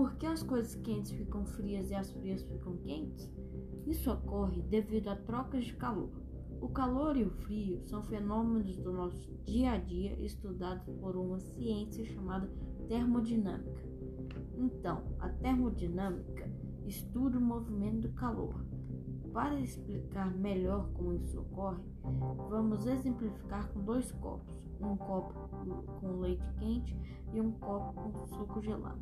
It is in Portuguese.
por que as coisas quentes ficam frias e as frias ficam quentes? Isso ocorre devido a trocas de calor. O calor e o frio são fenômenos do nosso dia a dia estudados por uma ciência chamada termodinâmica. Então, a termodinâmica estuda o movimento do calor. Para explicar melhor como isso ocorre, vamos exemplificar com dois copos: um copo com leite quente e um copo com suco gelado.